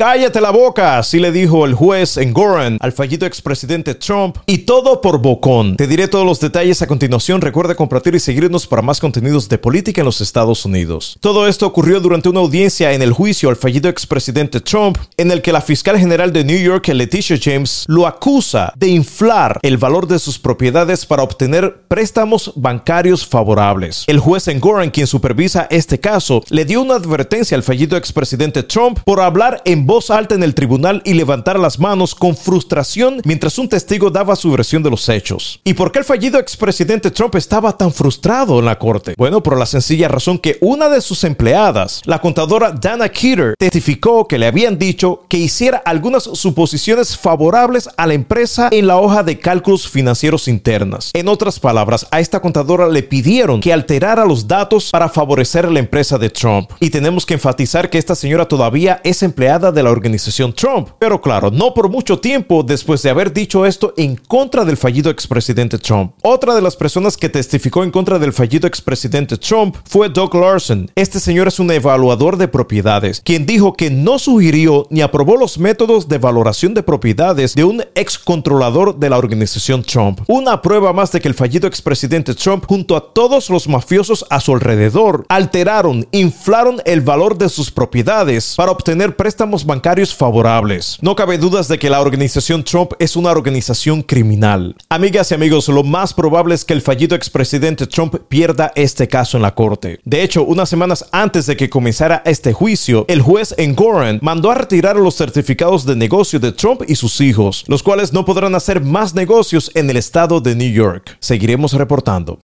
Cállate la boca, así le dijo el juez Engoron al fallido expresidente Trump. Y todo por bocón. Te diré todos los detalles a continuación. Recuerda compartir y seguirnos para más contenidos de política en los Estados Unidos. Todo esto ocurrió durante una audiencia en el juicio al fallido expresidente Trump, en el que la fiscal general de New York, Leticia James, lo acusa de inflar el valor de sus propiedades para obtener préstamos bancarios favorables. El juez Engoron, quien supervisa este caso, le dio una advertencia al fallido expresidente Trump por hablar en voz alta en el tribunal y levantar las manos con frustración mientras un testigo daba su versión de los hechos. ¿Y por qué el fallido expresidente Trump estaba tan frustrado en la corte? Bueno, por la sencilla razón que una de sus empleadas, la contadora Dana Keeter, testificó que le habían dicho que hiciera algunas suposiciones favorables a la empresa en la hoja de cálculos financieros internas. En otras palabras, a esta contadora le pidieron que alterara los datos para favorecer la empresa de Trump. Y tenemos que enfatizar que esta señora todavía es empleada de la organización Trump. Pero claro, no por mucho tiempo después de haber dicho esto en contra del fallido expresidente Trump. Otra de las personas que testificó en contra del fallido expresidente Trump fue Doug Larson. Este señor es un evaluador de propiedades, quien dijo que no sugirió ni aprobó los métodos de valoración de propiedades de un ex controlador de la organización Trump. Una prueba más de que el fallido expresidente Trump junto a todos los mafiosos a su alrededor alteraron, inflaron el valor de sus propiedades para obtener préstamos bancarios favorables. No cabe dudas de que la organización Trump es una organización criminal. Amigas y amigos, lo más probable es que el fallido expresidente Trump pierda este caso en la corte. De hecho, unas semanas antes de que comenzara este juicio, el juez Engoron mandó a retirar los certificados de negocio de Trump y sus hijos, los cuales no podrán hacer más negocios en el estado de New York. Seguiremos reportando.